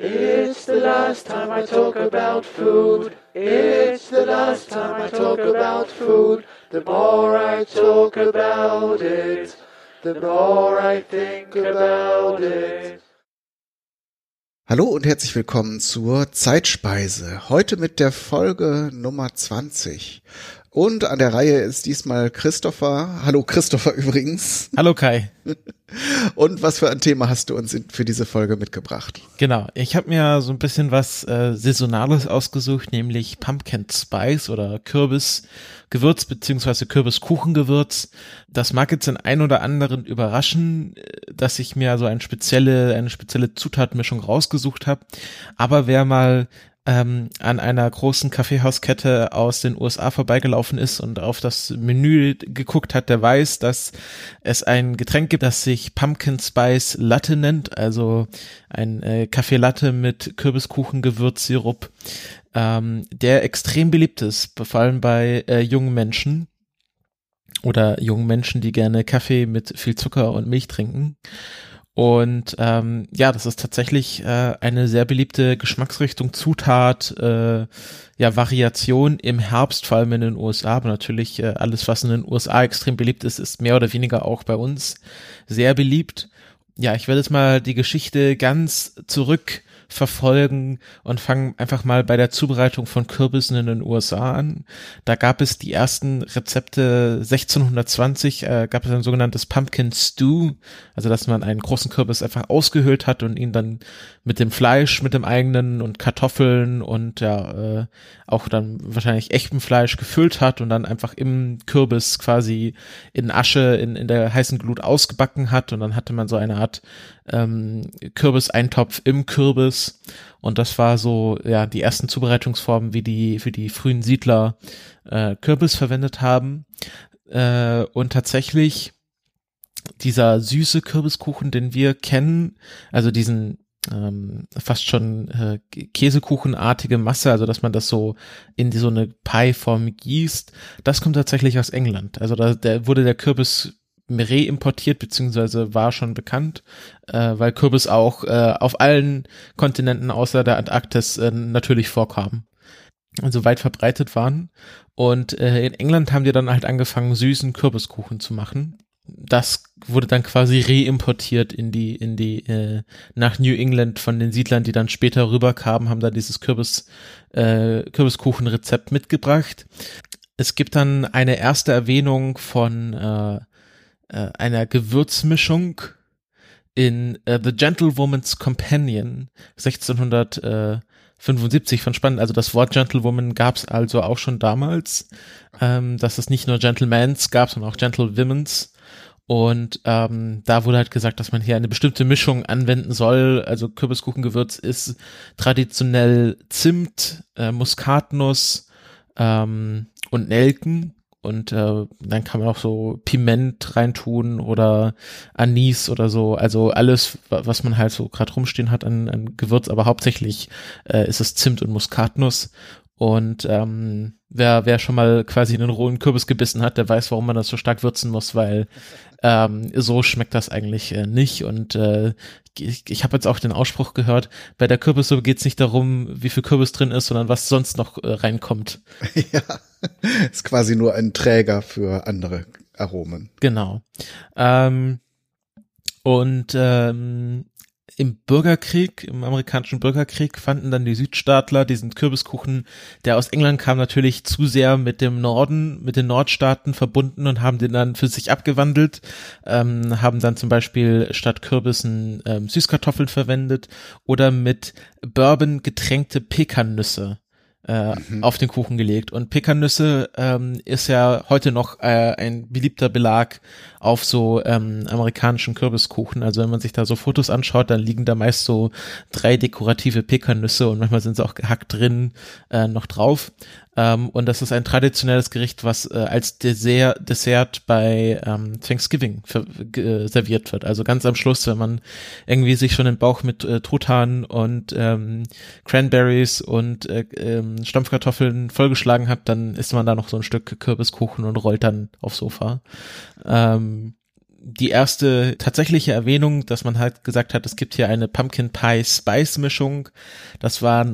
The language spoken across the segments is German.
It's the last time I talk about food. It's the last time I talk about food. The more I talk about it, the more I think about it. Hallo und herzlich willkommen zur Zeitspeise. Heute mit der Folge Nummer 20. Und an der Reihe ist diesmal Christopher. Hallo Christopher übrigens. Hallo Kai. Und was für ein Thema hast du uns für diese Folge mitgebracht? Genau, ich habe mir so ein bisschen was äh, Saisonales ausgesucht, nämlich Pumpkin Spice oder Kürbisgewürz beziehungsweise Kürbiskuchengewürz. Das mag jetzt den ein oder anderen überraschen, äh, dass ich mir so eine spezielle, eine spezielle Zutatmischung rausgesucht habe. Aber wer mal ähm, an einer großen Kaffeehauskette aus den USA vorbeigelaufen ist und auf das Menü geguckt hat, der weiß, dass es ein Getränk gibt, das sich Pumpkin Spice Latte nennt, also ein äh, Kaffee Latte mit Kürbiskuchen, Gewürzsirup, ähm, der extrem beliebt ist, vor allem bei äh, jungen Menschen oder jungen Menschen, die gerne Kaffee mit viel Zucker und Milch trinken. Und ähm, ja, das ist tatsächlich äh, eine sehr beliebte Geschmacksrichtung, Zutat, äh, ja, Variation im Herbst, vor allem in den USA, aber natürlich äh, alles, was in den USA extrem beliebt ist, ist mehr oder weniger auch bei uns sehr beliebt. Ja, ich werde jetzt mal die Geschichte ganz zurück verfolgen und fangen einfach mal bei der Zubereitung von Kürbissen in den USA an. Da gab es die ersten Rezepte 1620, äh, gab es ein sogenanntes Pumpkin Stew, also dass man einen großen Kürbis einfach ausgehöhlt hat und ihn dann mit dem Fleisch, mit dem eigenen und Kartoffeln und ja äh, auch dann wahrscheinlich echtem Fleisch gefüllt hat und dann einfach im Kürbis quasi in Asche in, in der heißen Glut ausgebacken hat und dann hatte man so eine Art ähm, Kürbiseintopf im Kürbis und das war so ja die ersten Zubereitungsformen, wie die für die frühen Siedler äh, Kürbis verwendet haben äh, und tatsächlich dieser süße Kürbiskuchen, den wir kennen, also diesen ähm, fast schon äh, Käsekuchenartige Masse, also dass man das so in so eine Pie-Form gießt, das kommt tatsächlich aus England. Also da der wurde der Kürbis reimportiert, beziehungsweise war schon bekannt, äh, weil Kürbis auch äh, auf allen Kontinenten außer der Antarktis äh, natürlich vorkam. Also weit verbreitet waren. Und äh, in England haben die dann halt angefangen, süßen Kürbiskuchen zu machen. Das wurde dann quasi reimportiert in die, in die, äh, nach New England von den Siedlern, die dann später rüberkamen, haben da dieses Kürbis, äh, Kürbiskuchenrezept mitgebracht. Es gibt dann eine erste Erwähnung von äh, äh, einer Gewürzmischung in äh, The Gentlewoman's Companion 1675 von spannend. Also das Wort Gentlewoman gab es also auch schon damals, ähm, dass es nicht nur Gentlemans gab, sondern auch Gentlewomen's. Und ähm, da wurde halt gesagt, dass man hier eine bestimmte Mischung anwenden soll. Also Kürbiskuchengewürz ist traditionell Zimt, äh, Muskatnuss ähm, und Nelken und äh, dann kann man auch so Piment reintun oder Anis oder so. Also alles, was man halt so gerade rumstehen hat an, an Gewürz, aber hauptsächlich äh, ist es Zimt und Muskatnuss. Und ähm, wer, wer schon mal quasi einen rohen Kürbis gebissen hat, der weiß, warum man das so stark würzen muss, weil ähm, so schmeckt das eigentlich äh, nicht. Und äh, ich, ich habe jetzt auch den Ausspruch gehört, bei der Kürbissuppe geht es nicht darum, wie viel Kürbis drin ist, sondern was sonst noch äh, reinkommt. Ja, ist quasi nur ein Träger für andere Aromen. Genau. Ähm, und ähm, im Bürgerkrieg, im amerikanischen Bürgerkrieg, fanden dann die Südstaatler diesen Kürbiskuchen, der aus England kam, natürlich zu sehr mit dem Norden, mit den Nordstaaten verbunden und haben den dann für sich abgewandelt, ähm, haben dann zum Beispiel statt Kürbissen ähm, Süßkartoffeln verwendet oder mit Bourbon getränkte Pekannüsse äh, mhm. auf den Kuchen gelegt. Und Pekannüsse ähm, ist ja heute noch äh, ein beliebter Belag auf so ähm, amerikanischen Kürbiskuchen. Also wenn man sich da so Fotos anschaut, dann liegen da meist so drei dekorative Pekannüsse und manchmal sind sie auch gehackt drin äh, noch drauf. Ähm, und das ist ein traditionelles Gericht, was äh, als Dessert, Dessert bei ähm, Thanksgiving für, äh, serviert wird. Also ganz am Schluss, wenn man irgendwie sich schon den Bauch mit äh, Truthahn und ähm, Cranberries und äh, ähm, Stampfkartoffeln vollgeschlagen hat, dann isst man da noch so ein Stück Kürbiskuchen und rollt dann aufs Sofa. Ähm, die erste tatsächliche Erwähnung, dass man halt gesagt hat, es gibt hier eine Pumpkin Pie Spice Mischung. Das war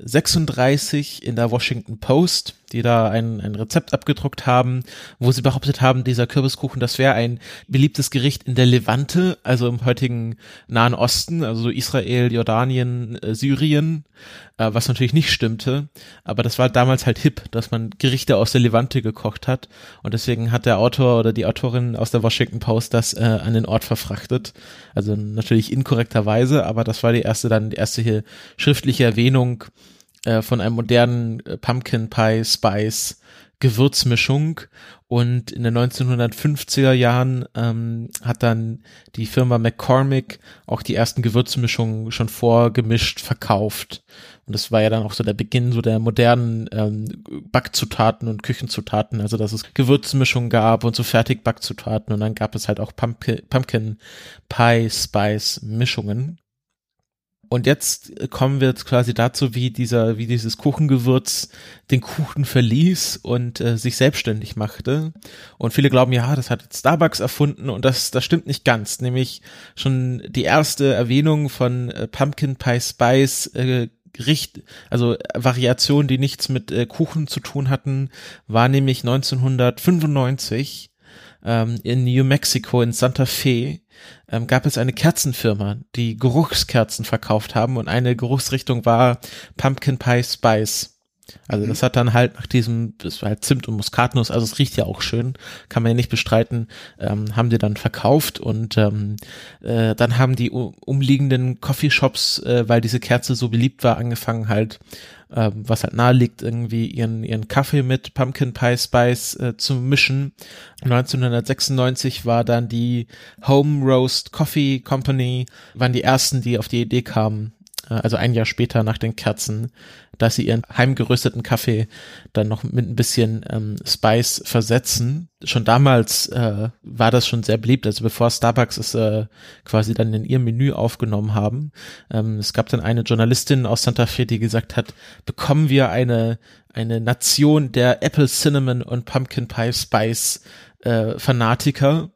1936 in der Washington Post die da ein, ein Rezept abgedruckt haben, wo sie behauptet haben, dieser Kürbiskuchen, das wäre ein beliebtes Gericht in der Levante, also im heutigen Nahen Osten, also Israel, Jordanien, äh, Syrien, äh, was natürlich nicht stimmte, aber das war damals halt hip, dass man Gerichte aus der Levante gekocht hat. Und deswegen hat der Autor oder die Autorin aus der Washington Post das äh, an den Ort verfrachtet, also natürlich inkorrekterweise, aber das war die erste dann die erste hier schriftliche Erwähnung äh, von einem modernen äh, Pumpkin Pie Spice Gewürzmischung. Und in den 1950er Jahren ähm, hat dann die Firma McCormick auch die ersten Gewürzmischungen schon vorgemischt verkauft. Und das war ja dann auch so der Beginn so der modernen ähm, Backzutaten und Küchenzutaten, also dass es Gewürzmischungen gab und so Fertigbackzutaten und dann gab es halt auch Pumpkin, Pumpkin Pie Spice Mischungen und jetzt kommen wir jetzt quasi dazu, wie dieser, wie dieses Kuchengewürz den Kuchen verließ und äh, sich selbstständig machte. Und viele glauben, ja, das hat Starbucks erfunden und das, das stimmt nicht ganz. Nämlich schon die erste Erwähnung von äh, Pumpkin Pie Spice äh, also Variationen, die nichts mit äh, Kuchen zu tun hatten, war nämlich 1995 ähm, in New Mexico in Santa Fe ähm, gab es eine Kerzenfirma, die Geruchskerzen verkauft haben und eine Geruchsrichtung war Pumpkin Pie Spice. Also das hat dann halt nach diesem, das war halt Zimt und Muskatnuss, also es riecht ja auch schön, kann man ja nicht bestreiten, ähm, haben die dann verkauft und ähm, äh, dann haben die umliegenden Coffeeshops, äh, weil diese Kerze so beliebt war, angefangen halt ähm, was halt nahe liegt, irgendwie ihren, ihren Kaffee mit Pumpkin Pie Spice äh, zu mischen. 1996 war dann die Home Roast Coffee Company, waren die ersten, die auf die Idee kamen, äh, also ein Jahr später nach den Kerzen, dass sie ihren heimgerösteten Kaffee dann noch mit ein bisschen ähm, Spice versetzen. Schon damals äh, war das schon sehr beliebt, also bevor Starbucks es äh, quasi dann in ihr Menü aufgenommen haben. Ähm, es gab dann eine Journalistin aus Santa Fe, die gesagt hat, bekommen wir eine eine Nation der Apple Cinnamon und Pumpkin Pie Spice äh, Fanatiker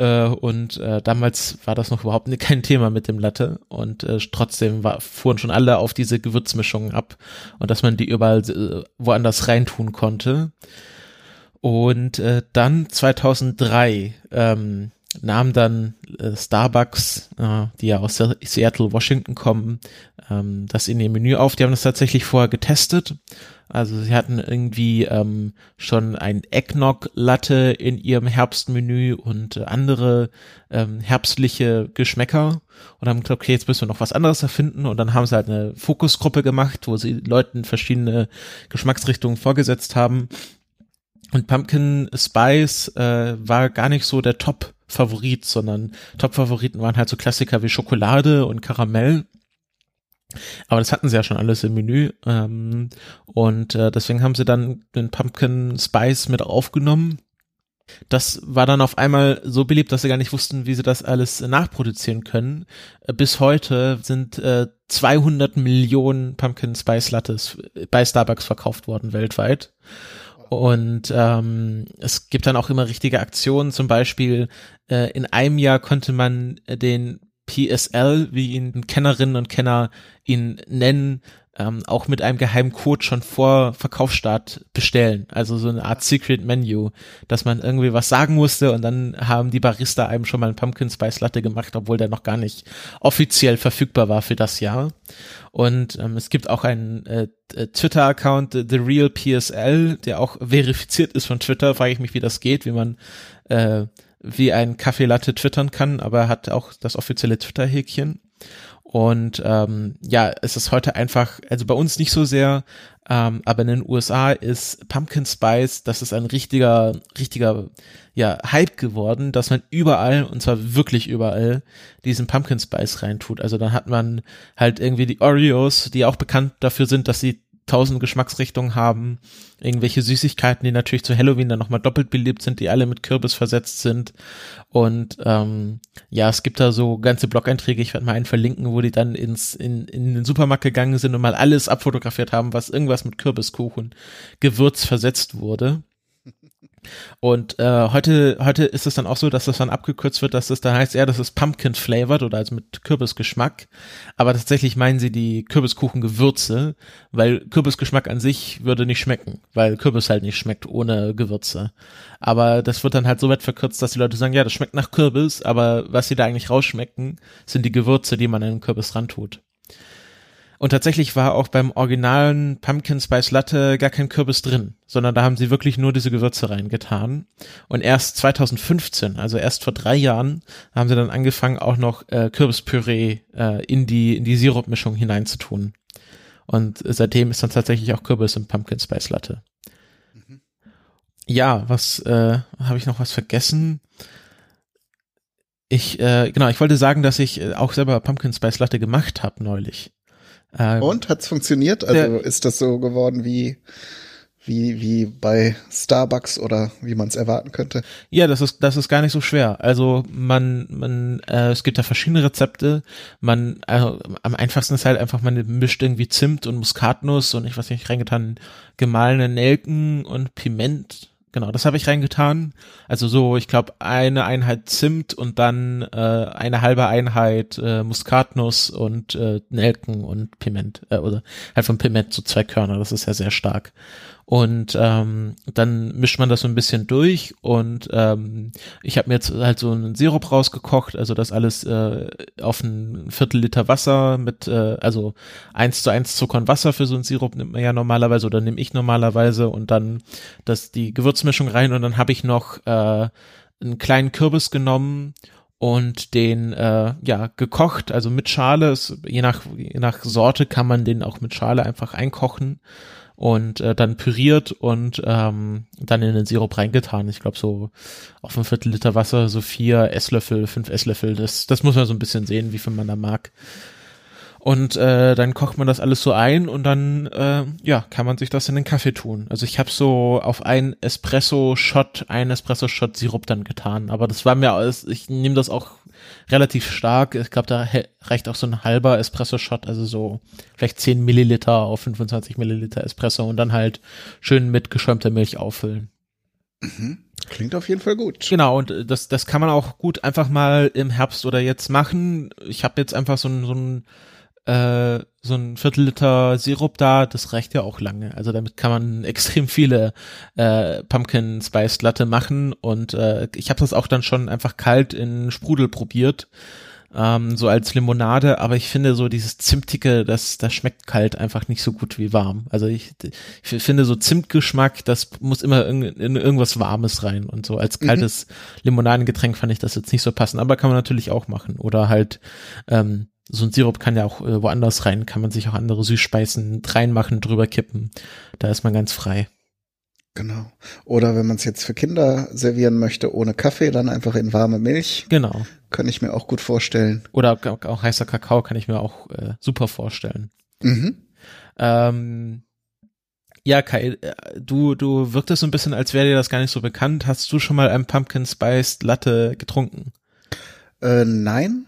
äh, und äh, damals war das noch überhaupt kein Thema mit dem Latte und äh, trotzdem war, fuhren schon alle auf diese Gewürzmischungen ab und dass man die überall äh, woanders reintun konnte. Und äh, dann 2003 ähm, nahm dann äh, Starbucks, äh, die ja aus Seattle, Washington kommen, ähm, das in ihr Menü auf. Die haben das tatsächlich vorher getestet. Also sie hatten irgendwie ähm, schon ein Eggnog-Latte in ihrem Herbstmenü und andere ähm, herbstliche Geschmäcker und haben gesagt, okay, jetzt müssen wir noch was anderes erfinden und dann haben sie halt eine Fokusgruppe gemacht, wo sie Leuten verschiedene Geschmacksrichtungen vorgesetzt haben. Und Pumpkin Spice äh, war gar nicht so der Top Favorit, sondern Top-Favoriten waren halt so Klassiker wie Schokolade und Karamell. Aber das hatten sie ja schon alles im Menü. Ähm, und äh, deswegen haben sie dann den Pumpkin Spice mit aufgenommen. Das war dann auf einmal so beliebt, dass sie gar nicht wussten, wie sie das alles nachproduzieren können. Äh, bis heute sind äh, 200 Millionen Pumpkin Spice Lattes bei Starbucks verkauft worden weltweit. Und ähm, es gibt dann auch immer richtige Aktionen. Zum Beispiel äh, in einem Jahr konnte man den PSL, wie ihn Kennerinnen und Kenner ihn nennen, ähm, auch mit einem geheimen Code schon vor Verkaufsstart bestellen. Also so eine Art Secret Menu, dass man irgendwie was sagen musste und dann haben die Barista einem schon mal einen Pumpkin Spice Latte gemacht, obwohl der noch gar nicht offiziell verfügbar war für das Jahr. Und ähm, es gibt auch einen äh, äh Twitter-Account, The Real PSL, der auch verifiziert ist von Twitter. Frage ich mich, wie das geht, wie man äh, wie ein Kaffee Latte twittern kann, aber er hat auch das offizielle Twitter-Häkchen. Und ähm, ja, es ist heute einfach, also bei uns nicht so sehr, ähm, aber in den USA ist Pumpkin Spice, das ist ein richtiger, richtiger, ja, Hype geworden, dass man überall, und zwar wirklich überall, diesen Pumpkin Spice reintut. Also dann hat man halt irgendwie die Oreos, die auch bekannt dafür sind, dass sie tausend Geschmacksrichtungen haben, irgendwelche Süßigkeiten, die natürlich zu Halloween dann nochmal doppelt beliebt sind, die alle mit Kürbis versetzt sind. Und ähm, ja, es gibt da so ganze Blog-Einträge, ich werde mal einen verlinken, wo die dann ins, in, in den Supermarkt gegangen sind und mal alles abfotografiert haben, was irgendwas mit Kürbiskuchen, Gewürz versetzt wurde. Und äh, heute, heute ist es dann auch so, dass das dann abgekürzt wird, dass es da heißt, ja, das ist Pumpkin flavored oder also mit Kürbisgeschmack. Aber tatsächlich meinen sie die Kürbiskuchengewürze, weil Kürbisgeschmack an sich würde nicht schmecken, weil Kürbis halt nicht schmeckt ohne Gewürze. Aber das wird dann halt so weit verkürzt, dass die Leute sagen, ja, das schmeckt nach Kürbis, aber was sie da eigentlich rausschmecken, sind die Gewürze, die man an den Kürbis rantut. Und tatsächlich war auch beim originalen Pumpkin Spice Latte gar kein Kürbis drin, sondern da haben sie wirklich nur diese Gewürze reingetan. Und erst 2015, also erst vor drei Jahren, haben sie dann angefangen, auch noch äh, Kürbispüree äh, in die in die Sirupmischung hineinzutun. Und seitdem ist dann tatsächlich auch Kürbis im Pumpkin Spice Latte. Mhm. Ja, was äh, habe ich noch was vergessen? Ich äh, genau, ich wollte sagen, dass ich äh, auch selber Pumpkin Spice Latte gemacht habe neulich. Ähm, Und hat's funktioniert? Also der, ist das so geworden wie wie wie bei Starbucks oder wie man es erwarten könnte? Ja, das ist das ist gar nicht so schwer. Also man man äh, es gibt da verschiedene Rezepte. Man also am einfachsten ist halt einfach man mischt irgendwie Zimt und Muskatnuss und ich weiß nicht reingetan gemahlene Nelken und Piment Genau, das habe ich reingetan. Also so, ich glaube, eine Einheit Zimt und dann äh, eine halbe Einheit äh, Muskatnuss und äh, Nelken und Piment. Äh, oder halt von Piment zu zwei Körner, das ist ja sehr stark. Und ähm, dann mischt man das so ein bisschen durch und ähm, ich habe mir jetzt halt so einen Sirup rausgekocht, also das alles äh, auf ein Viertel Liter Wasser mit, äh, also eins zu eins Zucker und Wasser für so einen Sirup nimmt man ja normalerweise oder nehme ich normalerweise und dann das die Gewürzmischung rein und dann habe ich noch äh, einen kleinen Kürbis genommen und den äh, ja gekocht, also mit Schale. Es, je nach je nach Sorte kann man den auch mit Schale einfach einkochen und äh, dann püriert und ähm, dann in den Sirup reingetan. Ich glaube so auf ein Viertel Liter Wasser so vier Esslöffel, fünf Esslöffel. Das, das muss man so ein bisschen sehen, wie viel man da mag. Und äh, dann kocht man das alles so ein und dann äh, ja kann man sich das in den Kaffee tun. Also ich habe so auf ein Espresso-Shot, ein Espresso-Shot Sirup dann getan. Aber das war mir ich nehme das auch relativ stark. Ich glaube, da reicht auch so ein halber Espresso-Shot, also so vielleicht 10 Milliliter auf 25 Milliliter Espresso und dann halt schön mit geschäumter Milch auffüllen. Mhm. Klingt auf jeden Fall gut. Genau, und das, das kann man auch gut einfach mal im Herbst oder jetzt machen. Ich habe jetzt einfach so ein, so ein äh, so ein Viertel Liter Sirup da, das reicht ja auch lange. Also damit kann man extrem viele äh, Pumpkin Spice Latte machen und äh, ich habe das auch dann schon einfach kalt in Sprudel probiert, ähm, so als Limonade, aber ich finde so dieses Zimtige, das, das schmeckt kalt einfach nicht so gut wie warm. Also ich, ich finde so Zimtgeschmack, das muss immer in, in irgendwas Warmes rein und so als mhm. kaltes mhm. Limonadengetränk fand ich das jetzt nicht so passend, aber kann man natürlich auch machen oder halt ähm, so ein Sirup kann ja auch äh, woanders rein, kann man sich auch andere Süßspeisen reinmachen, drüber kippen. Da ist man ganz frei. Genau. Oder wenn man es jetzt für Kinder servieren möchte, ohne Kaffee, dann einfach in warme Milch. Genau. Kann ich mir auch gut vorstellen. Oder auch, auch heißer Kakao kann ich mir auch äh, super vorstellen. Mhm. Ähm, ja, Kai, äh, du, du wirktest so ein bisschen, als wäre dir das gar nicht so bekannt. Hast du schon mal ein Pumpkin Spiced Latte getrunken? Äh, nein,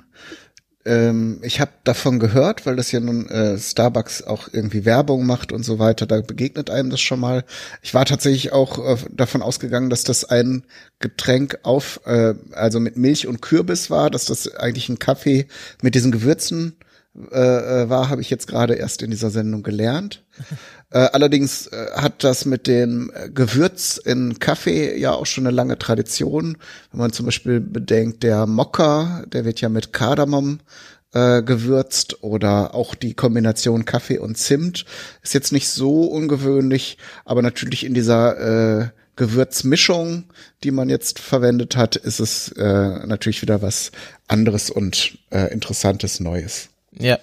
ähm, ich habe davon gehört, weil das ja nun äh, Starbucks auch irgendwie Werbung macht und so weiter, da begegnet einem das schon mal. Ich war tatsächlich auch äh, davon ausgegangen, dass das ein Getränk auf, äh, also mit Milch und Kürbis war, dass das eigentlich ein Kaffee mit diesen Gewürzen äh, äh war, habe ich jetzt gerade erst in dieser Sendung gelernt. Äh, allerdings äh, hat das mit dem Gewürz in Kaffee ja auch schon eine lange Tradition. Wenn man zum Beispiel bedenkt, der Mokka, der wird ja mit Kardamom äh, gewürzt oder auch die Kombination Kaffee und Zimt ist jetzt nicht so ungewöhnlich, aber natürlich in dieser äh, Gewürzmischung, die man jetzt verwendet hat, ist es äh, natürlich wieder was anderes und äh, interessantes Neues. Ja,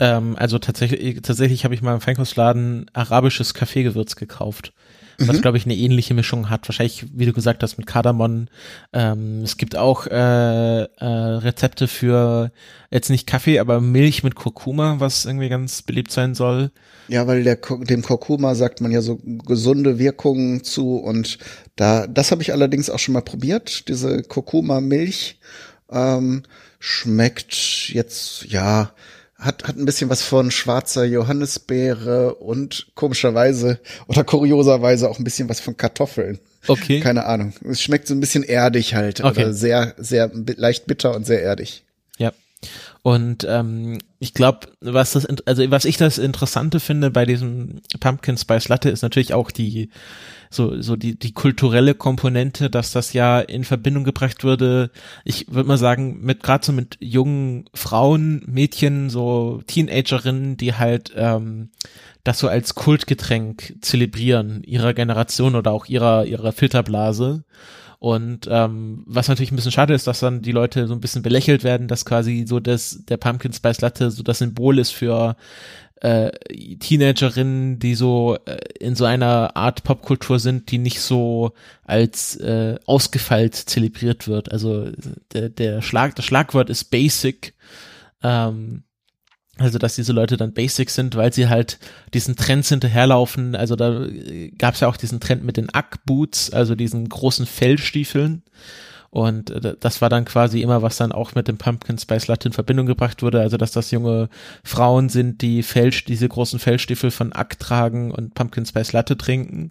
ähm, also tatsächlich, tatsächlich habe ich mal im Feinkostladen arabisches Kaffeegewürz gekauft, was mhm. glaube ich eine ähnliche Mischung hat. Wahrscheinlich, wie du gesagt hast, mit Kardamom. Ähm, es gibt auch äh, äh, Rezepte für jetzt nicht Kaffee, aber Milch mit Kurkuma, was irgendwie ganz beliebt sein soll. Ja, weil der, dem Kurkuma sagt man ja so gesunde Wirkungen zu und da, das habe ich allerdings auch schon mal probiert, diese Kurkuma-Milch. Ähm, schmeckt jetzt, ja, hat, hat ein bisschen was von schwarzer Johannisbeere und komischerweise oder kurioserweise auch ein bisschen was von Kartoffeln. Okay. Keine Ahnung. Es schmeckt so ein bisschen erdig halt. Okay. Sehr, sehr leicht bitter und sehr erdig. Und ähm, ich glaube, was das, also was ich das Interessante finde bei diesem Pumpkin Spice Latte ist natürlich auch die so so die die kulturelle Komponente, dass das ja in Verbindung gebracht würde. Ich würde mal sagen, mit gerade so mit jungen Frauen, Mädchen, so Teenagerinnen, die halt ähm, das so als Kultgetränk zelebrieren ihrer Generation oder auch ihrer ihrer Filterblase. Und ähm, was natürlich ein bisschen schade ist, dass dann die Leute so ein bisschen belächelt werden, dass quasi so das der Pumpkin Spice Latte so das Symbol ist für äh, Teenagerinnen, die so äh, in so einer Art Popkultur sind, die nicht so als äh, ausgefeilt zelebriert wird. Also der, der Schlag, das Schlagwort ist Basic. Ähm, also, dass diese Leute dann basic sind, weil sie halt diesen Trends hinterherlaufen. Also da gab es ja auch diesen Trend mit den Ack-Boots, also diesen großen Fellstiefeln. Und äh, das war dann quasi immer, was dann auch mit dem Pumpkin Spice Latte in Verbindung gebracht wurde. Also, dass das junge Frauen sind, die Fell, diese großen Fellstiefel von Ack tragen und Pumpkin Spice Latte trinken.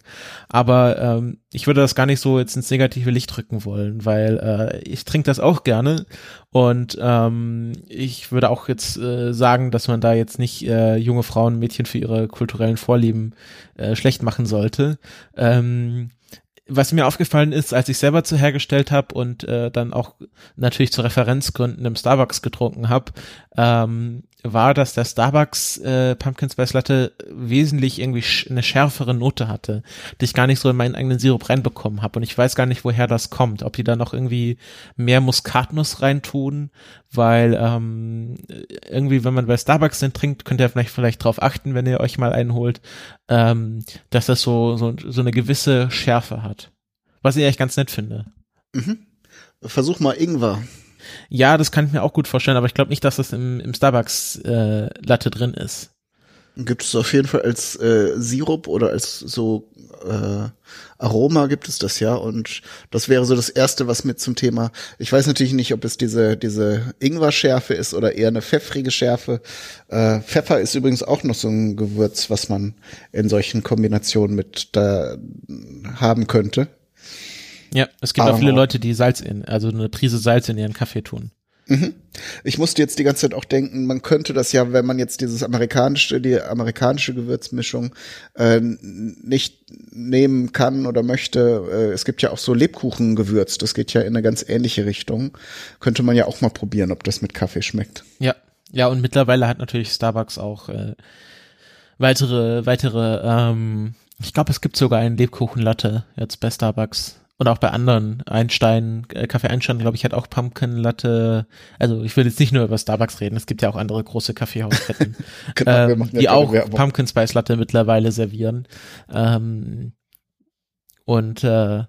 Aber ähm, ich würde das gar nicht so jetzt ins negative Licht rücken wollen, weil äh, ich trinke das auch gerne. Und ähm, ich würde auch jetzt äh, sagen, dass man da jetzt nicht äh, junge Frauen, Mädchen für ihre kulturellen Vorlieben äh, schlecht machen sollte. Ähm, was mir aufgefallen ist, als ich selber zu hergestellt habe und äh, dann auch natürlich zu Referenzgründen im Starbucks getrunken habe, ähm, war, dass der Starbucks äh, Pumpkin Spice Latte wesentlich irgendwie sch eine schärfere Note hatte, die ich gar nicht so in meinen eigenen Sirup reinbekommen habe. Und ich weiß gar nicht, woher das kommt. Ob die da noch irgendwie mehr Muskatnuss reintun, weil ähm, irgendwie, wenn man bei Starbucks den trinkt, könnt ihr vielleicht vielleicht drauf achten, wenn ihr euch mal einholt, ähm, dass das so, so, so eine gewisse Schärfe hat. Was ich eigentlich ganz nett finde. Mhm. Versuch mal Ingwer. Ja, das kann ich mir auch gut vorstellen, aber ich glaube nicht, dass das im, im Starbucks äh, Latte drin ist. Gibt es auf jeden Fall als äh, Sirup oder als so äh, Aroma gibt es das ja und das wäre so das erste, was mit zum Thema. Ich weiß natürlich nicht, ob es diese diese Ingwer-Schärfe ist oder eher eine pfeffrige Schärfe. Äh, Pfeffer ist übrigens auch noch so ein Gewürz, was man in solchen Kombinationen mit da haben könnte. Ja, es gibt auch viele Leute, die Salz in, also eine Prise Salz in ihren Kaffee tun. Mhm. Ich musste jetzt die ganze Zeit auch denken, man könnte das ja, wenn man jetzt dieses amerikanische, die amerikanische Gewürzmischung äh, nicht nehmen kann oder möchte, äh, es gibt ja auch so Lebkuchengewürz, das geht ja in eine ganz ähnliche Richtung. Könnte man ja auch mal probieren, ob das mit Kaffee schmeckt. Ja, ja, und mittlerweile hat natürlich Starbucks auch äh, weitere, weitere, ähm, ich glaube, es gibt sogar einen Lebkuchenlatte jetzt bei Starbucks. Und auch bei anderen Einstein, äh, Kaffee Einstein, glaube ich, hat auch Pumpkin Latte. Also ich will jetzt nicht nur über Starbucks reden, es gibt ja auch andere große Kaffeehausketten, Genau, ähm, ja die auch Werbung. Pumpkin Spice Latte mittlerweile servieren. Ähm, und äh,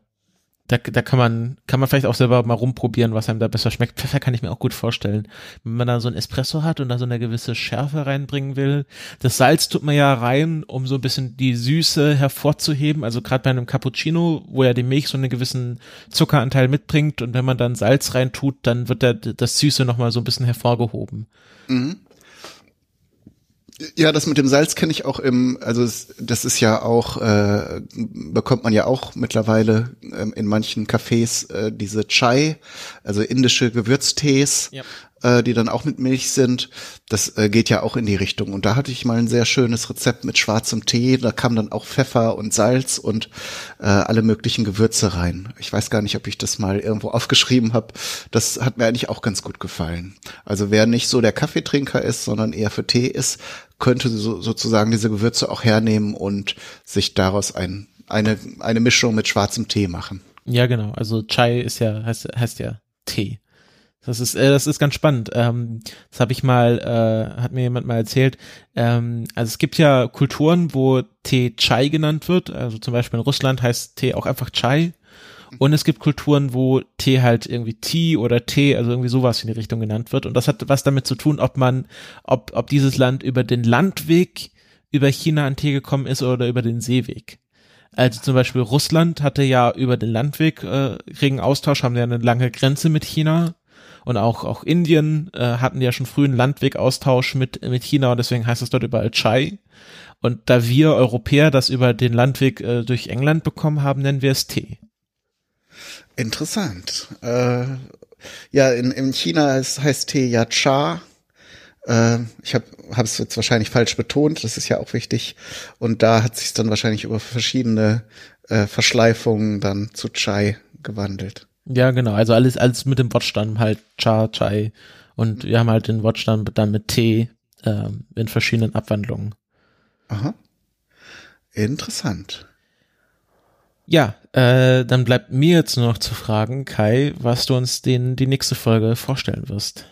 da, da kann man, kann man vielleicht auch selber mal rumprobieren, was einem da besser schmeckt. Pfeffer kann ich mir auch gut vorstellen. Wenn man da so ein Espresso hat und da so eine gewisse Schärfe reinbringen will. Das Salz tut man ja rein, um so ein bisschen die Süße hervorzuheben. Also gerade bei einem Cappuccino, wo ja die Milch so einen gewissen Zuckeranteil mitbringt und wenn man dann Salz rein tut, dann wird da das Süße nochmal so ein bisschen hervorgehoben. Mhm. Ja, das mit dem Salz kenne ich auch im, also das ist ja auch, äh, bekommt man ja auch mittlerweile ähm, in manchen Cafés äh, diese Chai, also indische Gewürztees, Ja. Äh, die dann auch mit Milch sind. Das äh, geht ja auch in die Richtung. Und da hatte ich mal ein sehr schönes Rezept mit schwarzem Tee. Da kam dann auch Pfeffer und Salz und äh, alle möglichen Gewürze rein. Ich weiß gar nicht, ob ich das mal irgendwo aufgeschrieben habe. Das hat mir eigentlich auch ganz gut gefallen. Also wer nicht so der Kaffeetrinker ist, sondern eher für Tee ist, könnte so, sozusagen diese Gewürze auch hernehmen und sich daraus ein, eine, eine Mischung mit schwarzem Tee machen. Ja, genau. Also Chai ist ja, heißt, heißt ja Tee. Das ist, äh, das ist ganz spannend. Ähm, das habe ich mal, äh, hat mir jemand mal erzählt. Ähm, also es gibt ja Kulturen, wo Tee Chai genannt wird. Also zum Beispiel in Russland heißt Tee auch einfach Chai. Und es gibt Kulturen, wo Tee halt irgendwie Tee oder Tee, also irgendwie sowas in die Richtung genannt wird. Und das hat was damit zu tun, ob man, ob, ob dieses Land über den Landweg über China an Tee gekommen ist oder über den Seeweg. Also zum Beispiel Russland hatte ja über den Landweg äh, regen Austausch, haben ja eine lange Grenze mit China Und auch, auch Indien äh, hatten ja schon früh einen Landwegaustausch mit, mit China und deswegen heißt es dort überall Chai. Und da wir Europäer das über den Landweg äh, durch England bekommen haben, nennen wir es Tee. Interessant. Äh, ja, in, in China heißt, heißt Tee ja Cha. Äh, ich habe es jetzt wahrscheinlich falsch betont, das ist ja auch wichtig. Und da hat sich dann wahrscheinlich über verschiedene äh, Verschleifungen dann zu Chai gewandelt. Ja, genau. Also alles, alles mit dem Wortstamm halt Cha, Chai. Und wir haben halt den Wortstamm dann mit Tee ähm, in verschiedenen Abwandlungen. Aha. Interessant. Ja, äh, dann bleibt mir jetzt nur noch zu fragen, Kai, was du uns den, die nächste Folge vorstellen wirst.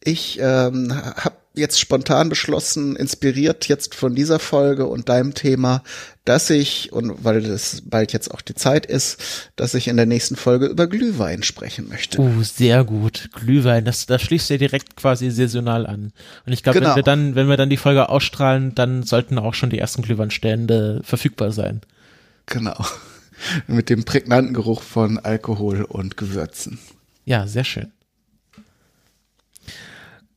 Ich ähm, habe jetzt spontan beschlossen, inspiriert jetzt von dieser Folge und deinem Thema, dass ich, und weil das bald jetzt auch die Zeit ist, dass ich in der nächsten Folge über Glühwein sprechen möchte. Uh, sehr gut. Glühwein, das, das schließt ja direkt quasi saisonal an. Und ich glaube, genau. wenn wir dann, wenn wir dann die Folge ausstrahlen, dann sollten auch schon die ersten Glühweinstände verfügbar sein. Genau. Mit dem prägnanten Geruch von Alkohol und Gewürzen. Ja, sehr schön.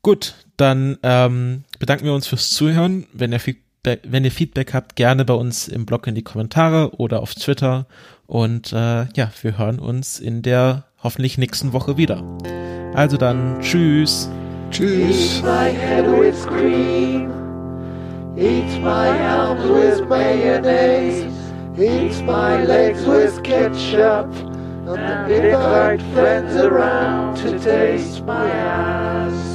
Gut, dann ähm, bedanken wir uns fürs Zuhören. Wenn ihr, Feedback, wenn ihr Feedback habt, gerne bei uns im Blog in die Kommentare oder auf Twitter. Und äh, ja, wir hören uns in der hoffentlich nächsten Woche wieder. Also dann, tschüss. Tschüss. Eat my head with cream. Eat my arms with mayonnaise. Eat my legs with ketchup. And invite friends around to taste my ass.